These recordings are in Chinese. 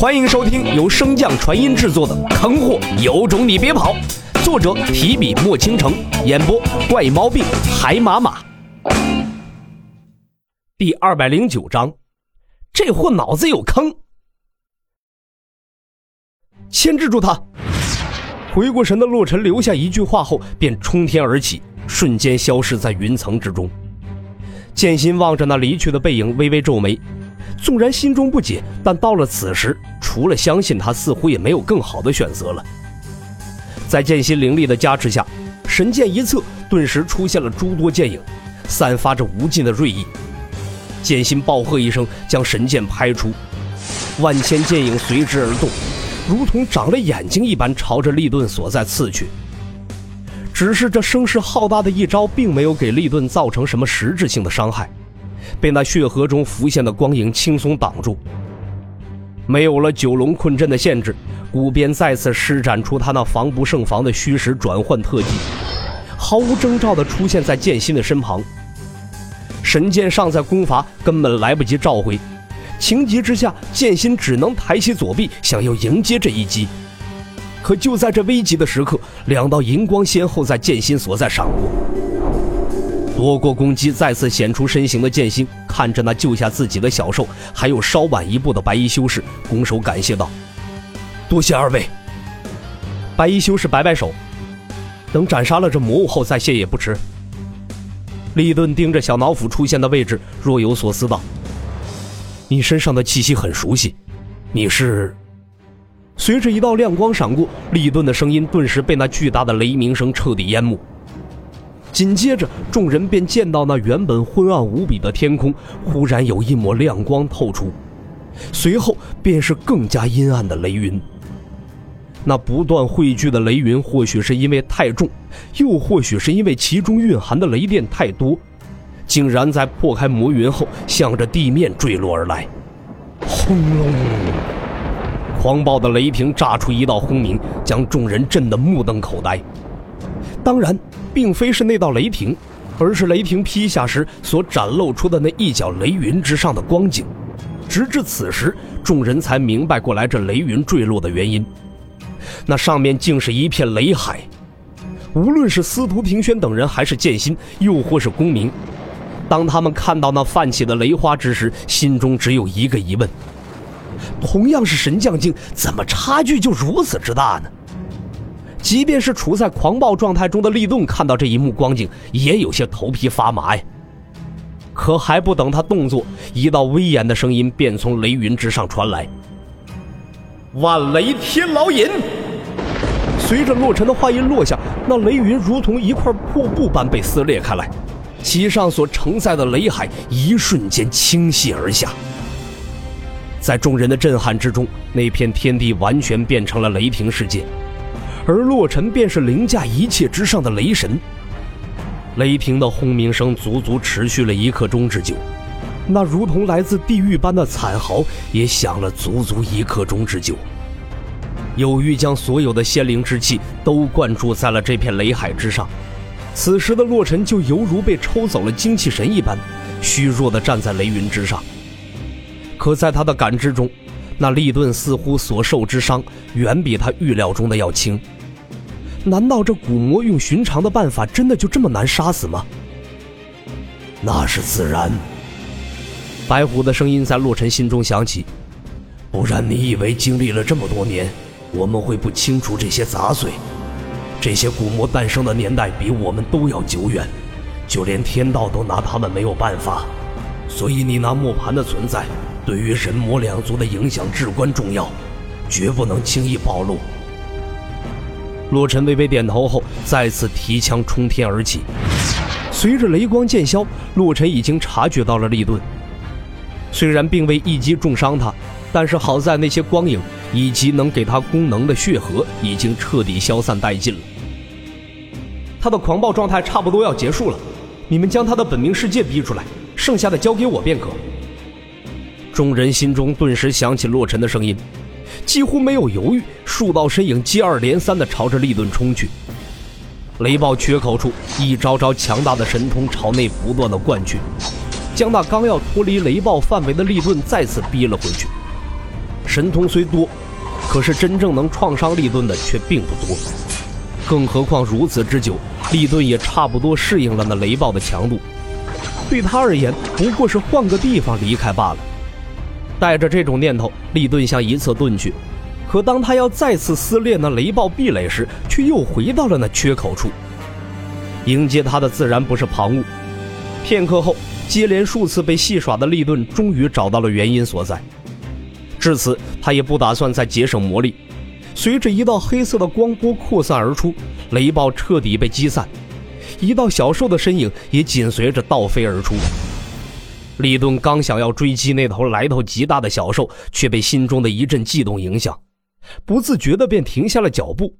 欢迎收听由升降传音制作的《坑货有种你别跑》，作者提笔墨倾城，演播怪毛病海马马。第二百零九章，这货脑子有坑。牵制住他！回过神的洛尘留下一句话后，便冲天而起，瞬间消失在云层之中。剑心望着那离去的背影，微微皱眉。纵然心中不解，但到了此时，除了相信他，似乎也没有更好的选择了。在剑心灵力的加持下，神剑一侧顿时出现了诸多剑影，散发着无尽的锐意。剑心暴喝一声，将神剑拍出，万千剑影随之而动，如同长了眼睛一般，朝着利顿所在刺去。只是这声势浩大的一招，并没有给利顿造成什么实质性的伤害。被那血河中浮现的光影轻松挡住。没有了九龙困阵的限制，古边再次施展出他那防不胜防的虚实转换特技，毫无征兆地出现在剑心的身旁。神剑尚在攻伐，根本来不及召回。情急之下，剑心只能抬起左臂，想要迎接这一击。可就在这危急的时刻，两道银光先后在剑心所在闪过。躲过攻击，再次显出身形的剑心看着那救下自己的小兽，还有稍晚一步的白衣修士，拱手感谢道：“多谢二位。”白衣修士摆摆手：“等斩杀了这魔物后再谢也不迟。”利顿盯着小脑斧出现的位置，若有所思道：“你身上的气息很熟悉，你是？”随着一道亮光闪过，利顿的声音顿时被那巨大的雷鸣声彻底淹没。紧接着，众人便见到那原本昏暗无比的天空，忽然有一抹亮光透出，随后便是更加阴暗的雷云。那不断汇聚的雷云，或许是因为太重，又或许是因为其中蕴含的雷电太多，竟然在破开魔云后，向着地面坠落而来。轰隆！狂暴的雷霆炸出一道轰鸣，将众人震得目瞪口呆。当然。并非是那道雷霆，而是雷霆劈下时所展露出的那一角雷云之上的光景。直至此时，众人才明白过来这雷云坠落的原因。那上面竟是一片雷海。无论是司徒庭轩等人，还是剑心，又或是公明，当他们看到那泛起的雷花之时，心中只有一个疑问：同样是神将境，怎么差距就如此之大呢？即便是处在狂暴状态中的利顿看到这一幕光景，也有些头皮发麻呀。可还不等他动作，一道威严的声音便从雷云之上传来：“万雷天牢引！”随着洛尘的话音落下，那雷云如同一块破布般被撕裂开来，其上所承载的雷海一瞬间倾泻而下。在众人的震撼之中，那片天地完全变成了雷霆世界。而洛尘便是凌驾一切之上的雷神。雷霆的轰鸣声足足持续了一刻钟之久，那如同来自地狱般的惨嚎也响了足足一刻钟之久。有玉将所有的仙灵之气都灌注在了这片雷海之上，此时的洛尘就犹如被抽走了精气神一般，虚弱地站在雷云之上。可在他的感知中，那利顿似乎所受之伤远比他预料中的要轻。难道这古魔用寻常的办法真的就这么难杀死吗？那是自然。白虎的声音在洛尘心中响起。不然你以为经历了这么多年，我们会不清楚这些杂碎？这些古魔诞生的年代比我们都要久远，就连天道都拿他们没有办法。所以你那磨盘的存在。对于人魔两族的影响至关重要，绝不能轻易暴露。洛尘微微点头后，再次提枪冲天而起。随着雷光渐消，洛尘已经察觉到了利顿。虽然并未一击重伤他，但是好在那些光影以及能给他功能的血河已经彻底消散殆尽了。他的狂暴状态差不多要结束了，你们将他的本命世界逼出来，剩下的交给我便可。众人心中顿时响起洛尘的声音，几乎没有犹豫，数道身影接二连三地朝着利顿冲去。雷暴缺口处，一招招强大的神通朝内不断地灌去，将那刚要脱离雷暴范围的利顿再次逼了回去。神通虽多，可是真正能创伤利顿的却并不多。更何况如此之久，利顿也差不多适应了那雷暴的强度。对他而言，不过是换个地方离开罢了。带着这种念头，利顿向一侧遁去。可当他要再次撕裂那雷暴壁垒时，却又回到了那缺口处。迎接他的自然不是旁物。片刻后，接连数次被戏耍的利顿终于找到了原因所在。至此，他也不打算再节省魔力。随着一道黑色的光波扩散而出，雷暴彻底被击散，一道小兽的身影也紧随着倒飞而出。利顿刚想要追击那头来头极大的小兽，却被心中的一阵悸动影响，不自觉地便停下了脚步。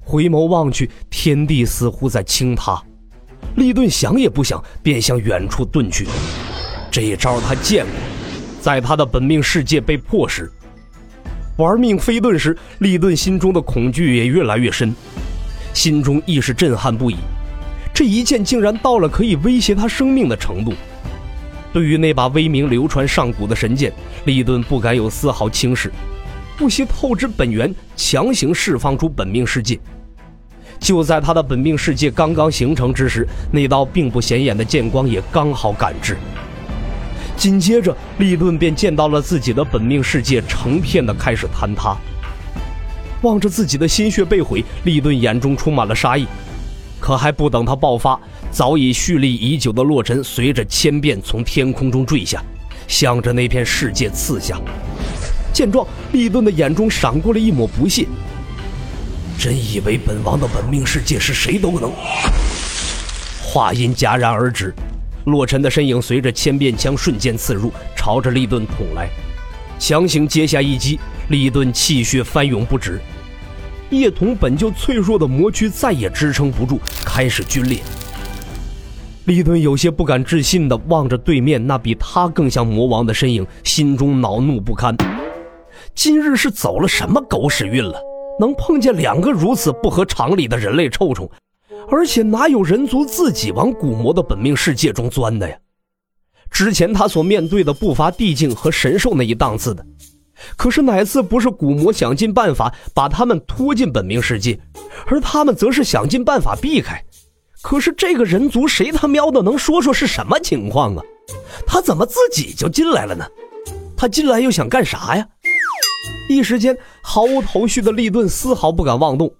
回眸望去，天地似乎在倾塌。利顿想也不想，便向远处遁去。这一招他见过，在他的本命世界被迫时。玩命飞遁时，利顿心中的恐惧也越来越深，心中亦是震撼不已。这一剑竟然到了可以威胁他生命的程度。对于那把威名流传上古的神剑，利顿不敢有丝毫轻视，不惜透支本源，强行释放出本命世界。就在他的本命世界刚刚形成之时，那道并不显眼的剑光也刚好赶至。紧接着，利顿便见到了自己的本命世界成片的开始坍塌。望着自己的心血被毁，利顿眼中充满了杀意。可还不等他爆发，早已蓄力已久的洛尘随着千变从天空中坠下，向着那片世界刺下。见状，利顿的眼中闪过了一抹不屑：“真以为本王的本命世界是谁都能？”话音戛然而止。洛尘的身影随着千变枪瞬间刺入，朝着利顿捅来，强行接下一击。利顿气血翻涌不止，叶童本就脆弱的魔躯再也支撑不住，开始皲裂。利顿有些不敢置信地望着对面那比他更像魔王的身影，心中恼怒不堪。今日是走了什么狗屎运了？能碰见两个如此不合常理的人类臭虫？而且哪有人族自己往古魔的本命世界中钻的呀？之前他所面对的不乏地境和神兽那一档次的，可是哪次不是古魔想尽办法把他们拖进本命世界，而他们则是想尽办法避开？可是这个人族谁他喵的能说说是什么情况啊？他怎么自己就进来了呢？他进来又想干啥呀？一时间毫无头绪的利顿丝毫不敢妄动。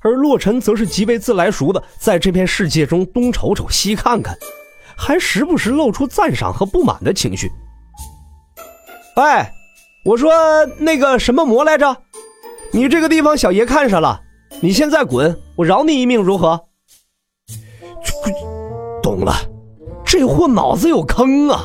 而洛尘则是极为自来熟的，在这片世界中东瞅瞅西看看，还时不时露出赞赏和不满的情绪。哎，我说那个什么魔来着？你这个地方小爷看上了，你现在滚，我饶你一命如何？懂了，这货脑子有坑啊！